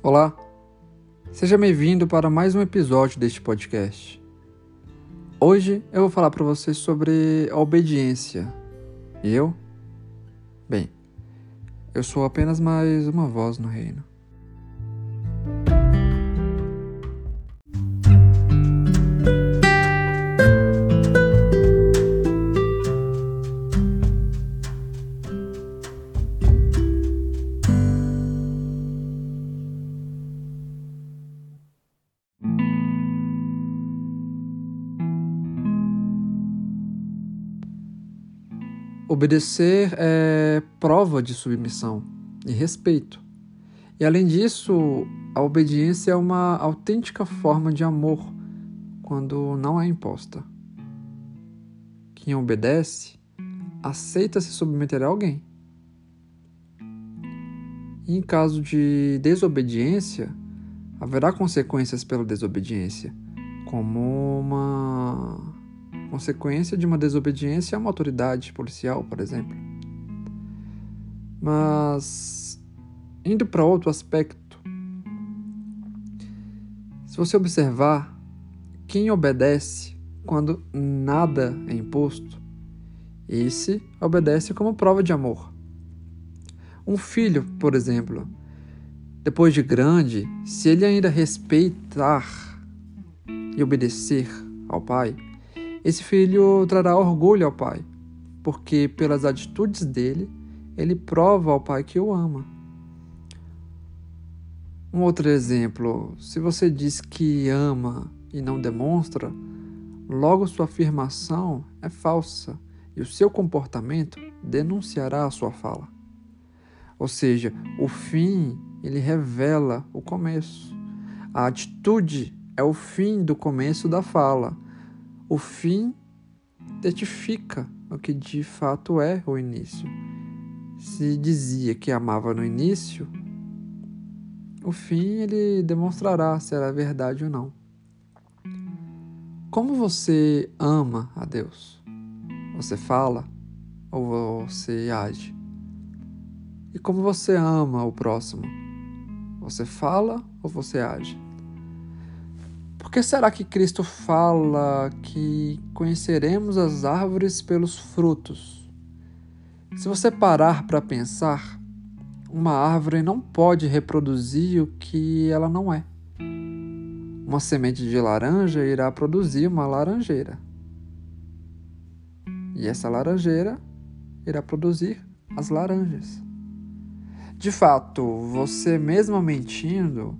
Olá, seja bem-vindo para mais um episódio deste podcast. Hoje eu vou falar para você sobre a obediência. E eu? Bem, eu sou apenas mais uma voz no reino. Obedecer é prova de submissão e respeito. E além disso, a obediência é uma autêntica forma de amor quando não é imposta. Quem obedece aceita se submeter a alguém. E em caso de desobediência, haverá consequências pela desobediência, como uma consequência de uma desobediência a uma autoridade policial, por exemplo. Mas, indo para outro aspecto, se você observar, quem obedece quando nada é imposto, esse obedece como prova de amor. Um filho, por exemplo, depois de grande, se ele ainda respeitar e obedecer ao pai, esse filho trará orgulho ao pai, porque pelas atitudes dele, ele prova ao pai que o ama. Um outro exemplo: se você diz que ama e não demonstra, logo sua afirmação é falsa e o seu comportamento denunciará a sua fala. Ou seja, o fim ele revela o começo. A atitude é o fim do começo da fala o fim testifica o que de fato é o início. Se dizia que amava no início, o fim ele demonstrará se era verdade ou não. Como você ama a Deus? Você fala ou você age? E como você ama o próximo? Você fala ou você age? Por que será que Cristo fala que conheceremos as árvores pelos frutos? Se você parar para pensar, uma árvore não pode reproduzir o que ela não é. Uma semente de laranja irá produzir uma laranjeira. E essa laranjeira irá produzir as laranjas. De fato, você mesmo mentindo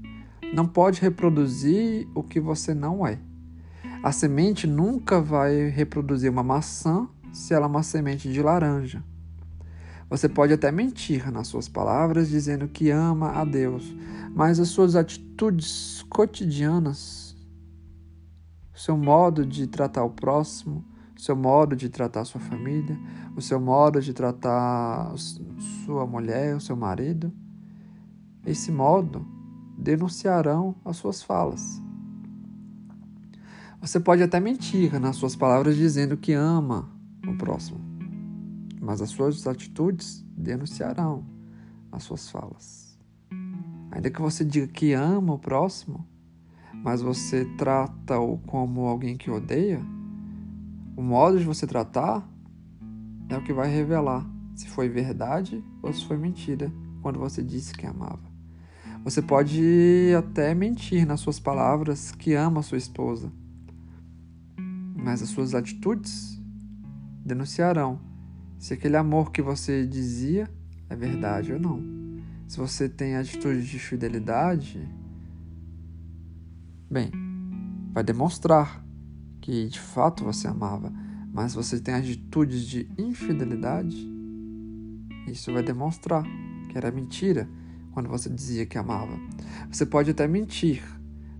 não pode reproduzir o que você não é. A semente nunca vai reproduzir uma maçã se ela é uma semente de laranja. Você pode até mentir nas suas palavras dizendo que ama a Deus, mas as suas atitudes cotidianas, seu modo de tratar o próximo, seu modo de tratar sua família, o seu modo de tratar sua mulher, o seu marido, esse modo denunciarão as suas falas. Você pode até mentir nas suas palavras dizendo que ama o próximo, mas as suas atitudes denunciarão as suas falas. Ainda que você diga que ama o próximo, mas você trata-o como alguém que odeia, o modo de você tratar é o que vai revelar se foi verdade ou se foi mentira quando você disse que amava. Você pode até mentir nas suas palavras que ama sua esposa, mas as suas atitudes denunciarão se aquele amor que você dizia é verdade ou não. Se você tem atitude de fidelidade, bem, vai demonstrar que de fato você amava, mas você tem atitudes de infidelidade, isso vai demonstrar que era mentira quando você dizia que amava. Você pode até mentir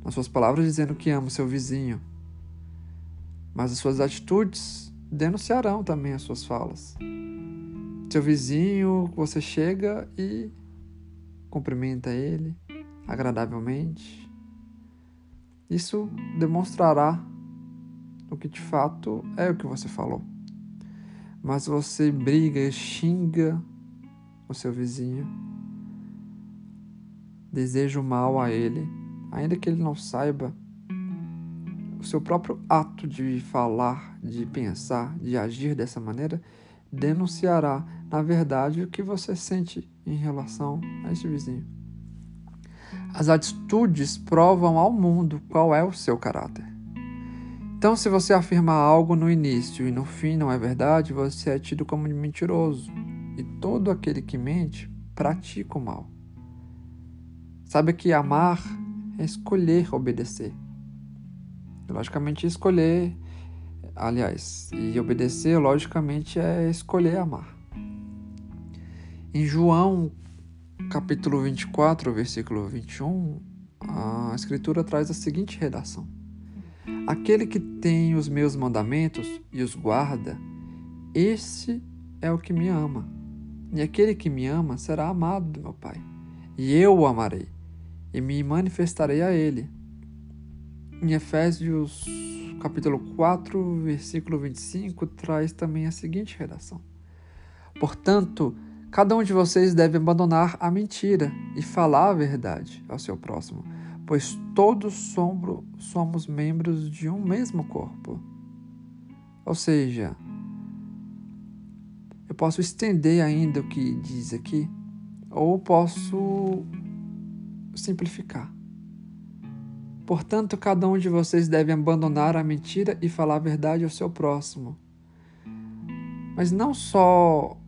nas suas palavras dizendo que ama o seu vizinho, mas as suas atitudes denunciarão também as suas falas. Seu vizinho, você chega e cumprimenta ele agradavelmente. Isso demonstrará o que de fato é o que você falou. Mas você briga e xinga o seu vizinho, deseja o mal a ele, ainda que ele não saiba, o seu próprio ato de falar, de pensar, de agir dessa maneira, denunciará, na verdade, o que você sente em relação a este vizinho. As atitudes provam ao mundo qual é o seu caráter. Então, se você afirma algo no início e no fim não é verdade, você é tido como mentiroso. E todo aquele que mente pratica o mal. Sabe que amar é escolher obedecer. Logicamente, escolher, aliás, e obedecer, logicamente, é escolher amar. Em João, capítulo 24, versículo 21, a Escritura traz a seguinte redação: Aquele que tem os meus mandamentos e os guarda, esse é o que me ama. E aquele que me ama será amado do meu Pai. E eu o amarei e me manifestarei a ele. Em Efésios capítulo 4, versículo 25, traz também a seguinte redação: Portanto, cada um de vocês deve abandonar a mentira e falar a verdade ao seu próximo, pois todos somos membros de um mesmo corpo. Ou seja, eu posso estender ainda o que diz aqui, ou posso simplificar. Portanto, cada um de vocês deve abandonar a mentira e falar a verdade ao seu próximo. Mas não só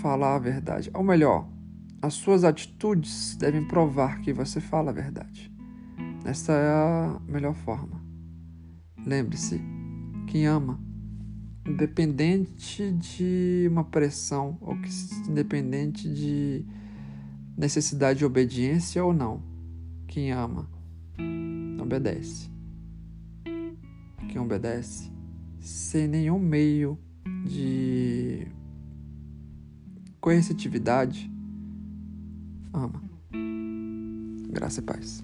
falar a verdade, ou melhor, as suas atitudes devem provar que você fala a verdade. Essa é a melhor forma. Lembre-se, quem ama, independente de uma pressão, ou que, independente de necessidade de obediência ou não, quem ama obedece. Quem obedece sem nenhum meio de coercitividade ama. Graça e paz.